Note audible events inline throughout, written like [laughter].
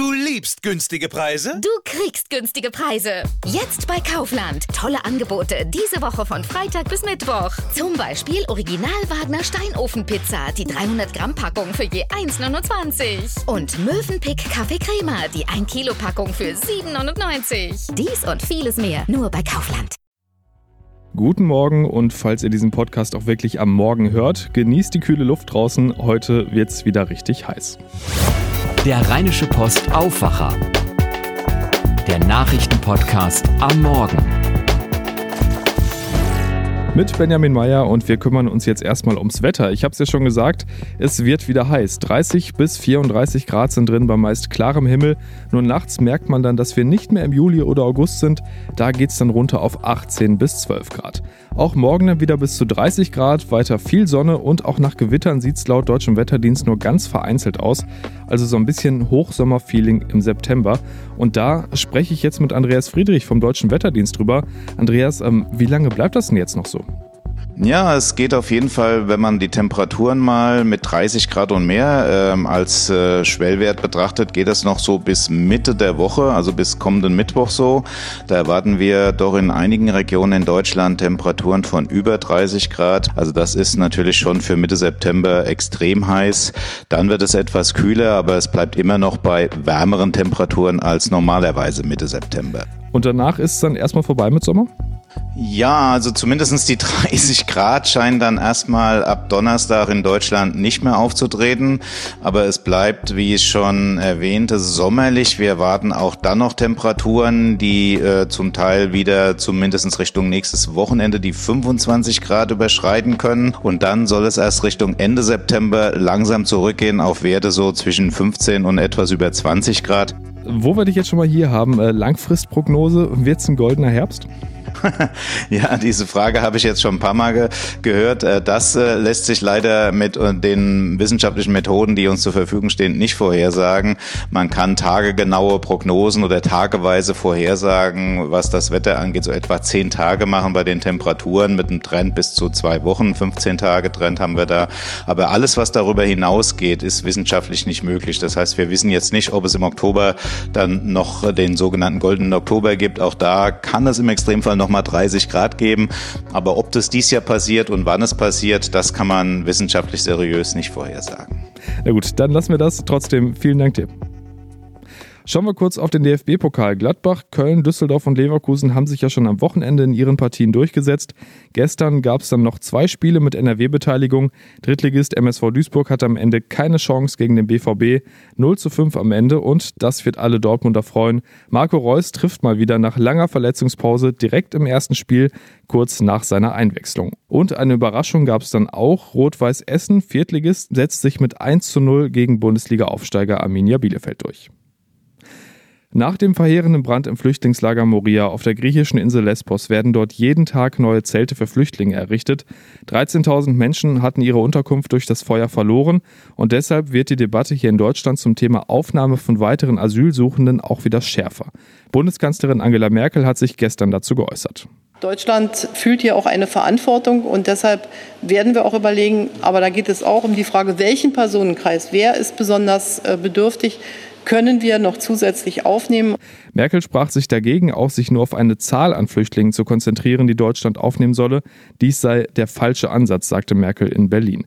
Du liebst günstige Preise? Du kriegst günstige Preise. Jetzt bei Kaufland. Tolle Angebote diese Woche von Freitag bis Mittwoch. Zum Beispiel Original Wagner Steinofenpizza, die 300 Gramm Packung für je 1,29. Und Möwenpick Kaffee Crema, die 1 Kilo Packung für 7,99. Dies und vieles mehr nur bei Kaufland. Guten Morgen und falls ihr diesen Podcast auch wirklich am Morgen hört, genießt die kühle Luft draußen. Heute wird's wieder richtig heiß. Der Rheinische Post Aufwacher. Der Nachrichtenpodcast am Morgen. Mit Benjamin Meyer und wir kümmern uns jetzt erstmal ums Wetter. Ich habe es ja schon gesagt, es wird wieder heiß. 30 bis 34 Grad sind drin bei meist klarem Himmel. Nur nachts merkt man dann, dass wir nicht mehr im Juli oder August sind. Da geht es dann runter auf 18 bis 12 Grad. Auch morgen dann wieder bis zu 30 Grad, weiter viel Sonne und auch nach Gewittern sieht es laut deutschem Wetterdienst nur ganz vereinzelt aus. Also so ein bisschen Hochsommerfeeling im September. Und da spreche ich jetzt mit Andreas Friedrich vom deutschen Wetterdienst drüber. Andreas, ähm, wie lange bleibt das denn jetzt noch so? Ja, es geht auf jeden Fall, wenn man die Temperaturen mal mit 30 Grad und mehr ähm, als äh, Schwellwert betrachtet, geht es noch so bis Mitte der Woche, also bis kommenden Mittwoch so. Da erwarten wir doch in einigen Regionen in Deutschland Temperaturen von über 30 Grad. Also das ist natürlich schon für Mitte September extrem heiß. Dann wird es etwas kühler, aber es bleibt immer noch bei wärmeren Temperaturen als normalerweise Mitte September. Und danach ist es dann erstmal vorbei mit Sommer? Ja, also zumindestens die [laughs] 30 Grad scheinen dann erstmal ab Donnerstag in Deutschland nicht mehr aufzutreten. Aber es bleibt, wie ich schon erwähnte, sommerlich. Wir erwarten auch dann noch Temperaturen, die äh, zum Teil wieder zumindestens Richtung nächstes Wochenende die 25 Grad überschreiten können. Und dann soll es erst Richtung Ende September langsam zurückgehen auf Werte so zwischen 15 und etwas über 20 Grad. Wo wir dich jetzt schon mal hier haben, äh, Langfristprognose, wird es ein goldener Herbst? [laughs] ja, diese Frage habe ich jetzt schon ein paar Mal ge gehört. Äh, das äh, lässt sich leider mit äh, den wissenschaftlichen Methoden, die uns zur Verfügung stehen, nicht vorhersagen. Man kann tagegenaue Prognosen oder tageweise vorhersagen, was das Wetter angeht, so etwa zehn Tage machen bei den Temperaturen mit einem Trend bis zu zwei Wochen. 15 Tage Trend haben wir da. Aber alles, was darüber hinausgeht, ist wissenschaftlich nicht möglich. Das heißt, wir wissen jetzt nicht, ob es im Oktober dann noch den sogenannten goldenen Oktober gibt. Auch da kann es im Extremfall noch nochmal 30 Grad geben. Aber ob das dies Jahr passiert und wann es passiert, das kann man wissenschaftlich seriös nicht vorhersagen. Na gut, dann lassen wir das. Trotzdem vielen Dank dir. Schauen wir kurz auf den DFB-Pokal. Gladbach, Köln, Düsseldorf und Leverkusen haben sich ja schon am Wochenende in ihren Partien durchgesetzt. Gestern gab es dann noch zwei Spiele mit NRW-Beteiligung. Drittligist MSV Duisburg hatte am Ende keine Chance gegen den BVB. 0 zu 5 am Ende und das wird alle Dortmunder freuen. Marco Reus trifft mal wieder nach langer Verletzungspause direkt im ersten Spiel, kurz nach seiner Einwechslung. Und eine Überraschung gab es dann auch. Rot-Weiß Essen, Viertligist, setzt sich mit 1 zu 0 gegen Bundesliga-Aufsteiger Arminia Bielefeld durch. Nach dem verheerenden Brand im Flüchtlingslager Moria auf der griechischen Insel Lesbos werden dort jeden Tag neue Zelte für Flüchtlinge errichtet. 13.000 Menschen hatten ihre Unterkunft durch das Feuer verloren und deshalb wird die Debatte hier in Deutschland zum Thema Aufnahme von weiteren Asylsuchenden auch wieder schärfer. Bundeskanzlerin Angela Merkel hat sich gestern dazu geäußert. Deutschland fühlt hier auch eine Verantwortung und deshalb werden wir auch überlegen, aber da geht es auch um die Frage, welchen Personenkreis, wer ist besonders äh, bedürftig, können wir noch zusätzlich aufnehmen. Merkel sprach sich dagegen aus, sich nur auf eine Zahl an Flüchtlingen zu konzentrieren, die Deutschland aufnehmen solle. Dies sei der falsche Ansatz, sagte Merkel in Berlin.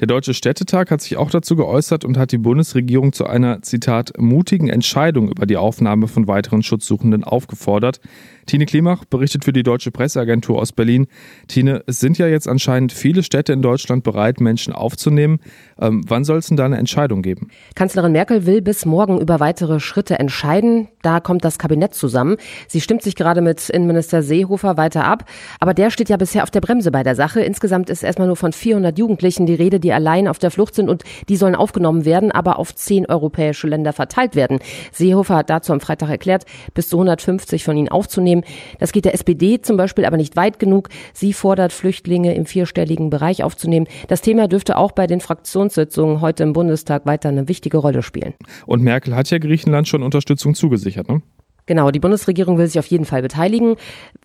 Der Deutsche Städtetag hat sich auch dazu geäußert und hat die Bundesregierung zu einer, Zitat, mutigen Entscheidung über die Aufnahme von weiteren Schutzsuchenden aufgefordert. Tine Klimach berichtet für die Deutsche Presseagentur aus Berlin. Tine, es sind ja jetzt anscheinend viele Städte in Deutschland bereit, Menschen aufzunehmen. Ähm, wann soll es denn da eine Entscheidung geben? Kanzlerin Merkel will bis morgen über weitere Schritte entscheiden. Da kommt das Kabinett zusammen. Sie stimmt sich gerade mit Innenminister Seehofer weiter ab. Aber der steht ja bisher auf der Bremse bei der Sache. Insgesamt ist erstmal nur von 400 Jugendlichen die Rede, die allein auf der Flucht sind und die sollen aufgenommen werden, aber auf zehn europäische Länder verteilt werden. Seehofer hat dazu am Freitag erklärt, bis zu 150 von ihnen aufzunehmen nehmen. Das geht der SPD zum Beispiel aber nicht weit genug. Sie fordert, Flüchtlinge im vierstelligen Bereich aufzunehmen. Das Thema dürfte auch bei den Fraktionssitzungen heute im Bundestag weiter eine wichtige Rolle spielen. Und Merkel hat ja Griechenland schon Unterstützung zugesichert, ne? Genau, die Bundesregierung will sich auf jeden Fall beteiligen.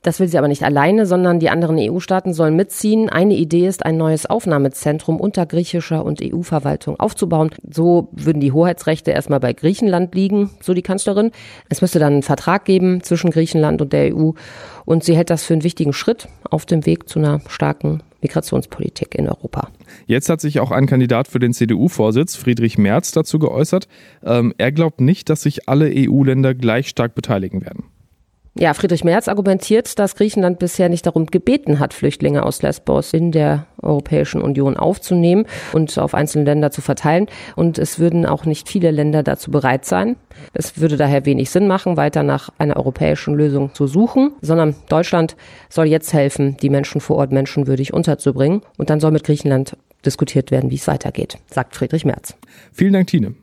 Das will sie aber nicht alleine, sondern die anderen EU-Staaten sollen mitziehen. Eine Idee ist, ein neues Aufnahmezentrum unter griechischer und EU-Verwaltung aufzubauen. So würden die Hoheitsrechte erstmal bei Griechenland liegen, so die Kanzlerin. Es müsste dann einen Vertrag geben zwischen Griechenland und der EU. Und sie hält das für einen wichtigen Schritt auf dem Weg zu einer starken Migrationspolitik in Europa. Jetzt hat sich auch ein Kandidat für den CDU-Vorsitz, Friedrich Merz, dazu geäußert. Ähm, er glaubt nicht, dass sich alle EU-Länder gleich stark beteiligen werden. Ja, Friedrich Merz argumentiert, dass Griechenland bisher nicht darum gebeten hat, Flüchtlinge aus Lesbos in der Europäischen Union aufzunehmen und auf einzelne Länder zu verteilen. Und es würden auch nicht viele Länder dazu bereit sein. Es würde daher wenig Sinn machen, weiter nach einer europäischen Lösung zu suchen, sondern Deutschland soll jetzt helfen, die Menschen vor Ort menschenwürdig unterzubringen. Und dann soll mit Griechenland diskutiert werden, wie es weitergeht, sagt Friedrich Merz. Vielen Dank, Tine.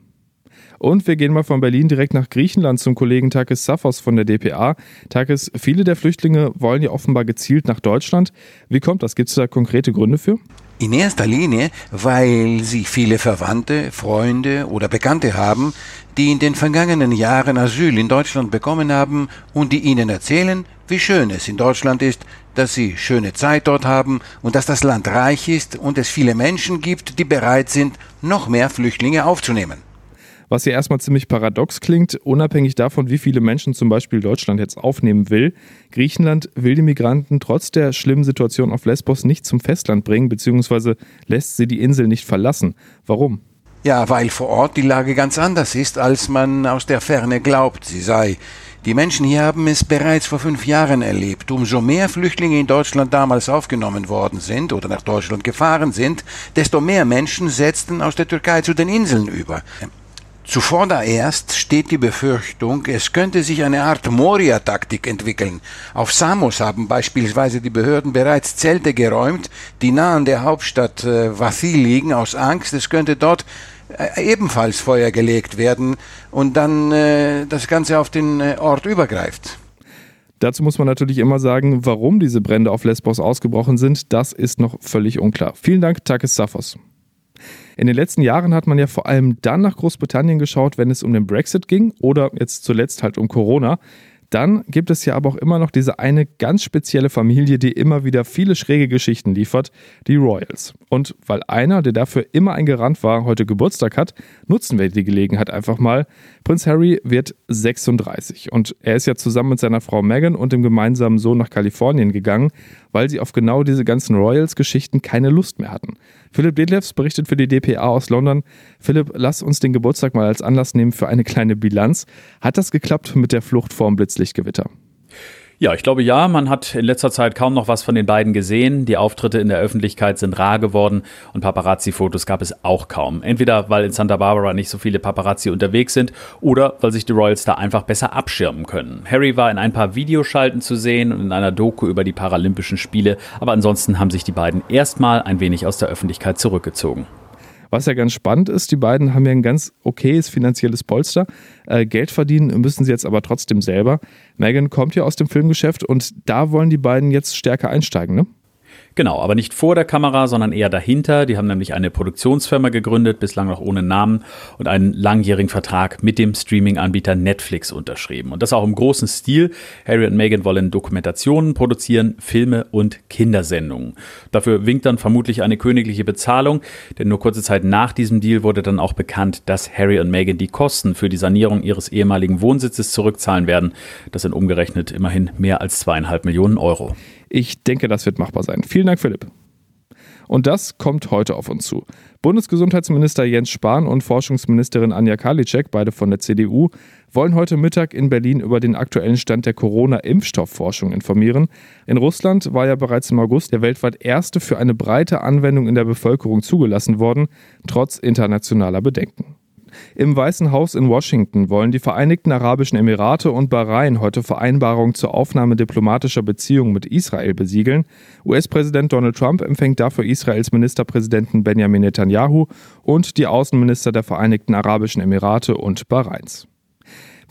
Und wir gehen mal von Berlin direkt nach Griechenland zum Kollegen Takis Safos von der DPA. Takis, viele der Flüchtlinge wollen ja offenbar gezielt nach Deutschland. Wie kommt das? Gibt es da konkrete Gründe für? In erster Linie, weil sie viele Verwandte, Freunde oder Bekannte haben, die in den vergangenen Jahren Asyl in Deutschland bekommen haben und die ihnen erzählen, wie schön es in Deutschland ist, dass sie schöne Zeit dort haben und dass das Land reich ist und es viele Menschen gibt, die bereit sind, noch mehr Flüchtlinge aufzunehmen was ja erstmal ziemlich paradox klingt, unabhängig davon, wie viele Menschen zum Beispiel Deutschland jetzt aufnehmen will. Griechenland will die Migranten trotz der schlimmen Situation auf Lesbos nicht zum Festland bringen, beziehungsweise lässt sie die Insel nicht verlassen. Warum? Ja, weil vor Ort die Lage ganz anders ist, als man aus der Ferne glaubt, sie sei. Die Menschen hier haben es bereits vor fünf Jahren erlebt. Umso mehr Flüchtlinge in Deutschland damals aufgenommen worden sind oder nach Deutschland gefahren sind, desto mehr Menschen setzten aus der Türkei zu den Inseln über. Zuvorderst steht die Befürchtung, es könnte sich eine Art Moria-Taktik entwickeln. Auf Samos haben beispielsweise die Behörden bereits Zelte geräumt, die nah an der Hauptstadt äh, Vathi liegen, aus Angst, es könnte dort äh, ebenfalls Feuer gelegt werden und dann äh, das Ganze auf den äh, Ort übergreift. Dazu muss man natürlich immer sagen, warum diese Brände auf Lesbos ausgebrochen sind, das ist noch völlig unklar. Vielen Dank, Takis Safos. In den letzten Jahren hat man ja vor allem dann nach Großbritannien geschaut, wenn es um den Brexit ging oder jetzt zuletzt halt um Corona. Dann gibt es ja aber auch immer noch diese eine ganz spezielle Familie, die immer wieder viele schräge Geschichten liefert, die Royals. Und weil einer, der dafür immer ein Garant war, heute Geburtstag hat, nutzen wir die Gelegenheit einfach mal. Prinz Harry wird 36 und er ist ja zusammen mit seiner Frau Meghan und dem gemeinsamen Sohn nach Kalifornien gegangen, weil sie auf genau diese ganzen Royals-Geschichten keine Lust mehr hatten. Philipp Detlefs berichtet für die DPA aus London. Philipp, lass uns den Geburtstag mal als Anlass nehmen für eine kleine Bilanz. Hat das geklappt mit der Flucht vorm Blitzlichtgewitter? Ja, ich glaube ja. Man hat in letzter Zeit kaum noch was von den beiden gesehen. Die Auftritte in der Öffentlichkeit sind rar geworden und Paparazzi-Fotos gab es auch kaum. Entweder weil in Santa Barbara nicht so viele Paparazzi unterwegs sind oder weil sich die Royals da einfach besser abschirmen können. Harry war in ein paar Videoschalten zu sehen und in einer Doku über die Paralympischen Spiele, aber ansonsten haben sich die beiden erstmal ein wenig aus der Öffentlichkeit zurückgezogen. Was ja ganz spannend ist, die beiden haben ja ein ganz okayes finanzielles Polster. Äh, Geld verdienen müssen sie jetzt aber trotzdem selber. Megan kommt ja aus dem Filmgeschäft und da wollen die beiden jetzt stärker einsteigen, ne? Genau, aber nicht vor der Kamera, sondern eher dahinter. Die haben nämlich eine Produktionsfirma gegründet, bislang noch ohne Namen und einen langjährigen Vertrag mit dem Streaming-Anbieter Netflix unterschrieben. Und das auch im großen Stil. Harry und Meghan wollen Dokumentationen produzieren, Filme und Kindersendungen. Dafür winkt dann vermutlich eine königliche Bezahlung, denn nur kurze Zeit nach diesem Deal wurde dann auch bekannt, dass Harry und Meghan die Kosten für die Sanierung ihres ehemaligen Wohnsitzes zurückzahlen werden. Das sind umgerechnet immerhin mehr als zweieinhalb Millionen Euro. Ich denke, das wird machbar sein. Vielen Dank, Philipp. Und das kommt heute auf uns zu. Bundesgesundheitsminister Jens Spahn und Forschungsministerin Anja Karliczek, beide von der CDU, wollen heute Mittag in Berlin über den aktuellen Stand der Corona-Impfstoffforschung informieren. In Russland war ja bereits im August der weltweit erste für eine breite Anwendung in der Bevölkerung zugelassen worden, trotz internationaler Bedenken. Im Weißen Haus in Washington wollen die Vereinigten Arabischen Emirate und Bahrain heute Vereinbarungen zur Aufnahme diplomatischer Beziehungen mit Israel besiegeln. US-Präsident Donald Trump empfängt dafür Israels Ministerpräsidenten Benjamin Netanyahu und die Außenminister der Vereinigten Arabischen Emirate und Bahrains.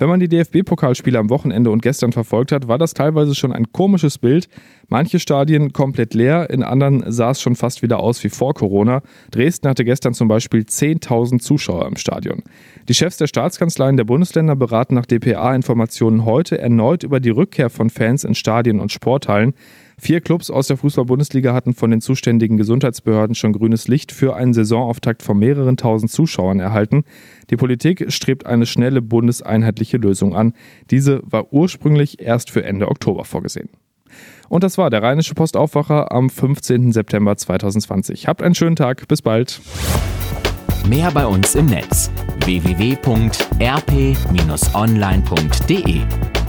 Wenn man die DFB-Pokalspiele am Wochenende und gestern verfolgt hat, war das teilweise schon ein komisches Bild. Manche Stadien komplett leer, in anderen sah es schon fast wieder aus wie vor Corona. Dresden hatte gestern zum Beispiel 10.000 Zuschauer im Stadion. Die Chefs der Staatskanzleien der Bundesländer beraten nach DPA-Informationen heute erneut über die Rückkehr von Fans in Stadien und Sporthallen. Vier Clubs aus der Fußball-Bundesliga hatten von den zuständigen Gesundheitsbehörden schon grünes Licht für einen Saisonauftakt von mehreren tausend Zuschauern erhalten. Die Politik strebt eine schnelle bundeseinheitliche Lösung an. Diese war ursprünglich erst für Ende Oktober vorgesehen. Und das war der Rheinische Postaufwacher am 15. September 2020. Habt einen schönen Tag, bis bald. Mehr bei uns im Netz www.rp-online.de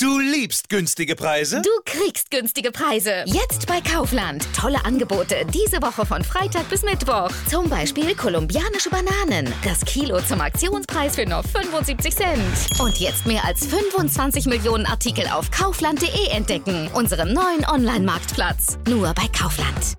Du liebst günstige Preise? Du kriegst günstige Preise. Jetzt bei Kaufland. Tolle Angebote diese Woche von Freitag bis Mittwoch. Zum Beispiel kolumbianische Bananen. Das Kilo zum Aktionspreis für nur 75 Cent. Und jetzt mehr als 25 Millionen Artikel auf kaufland.de entdecken. Unserem neuen Online-Marktplatz. Nur bei Kaufland.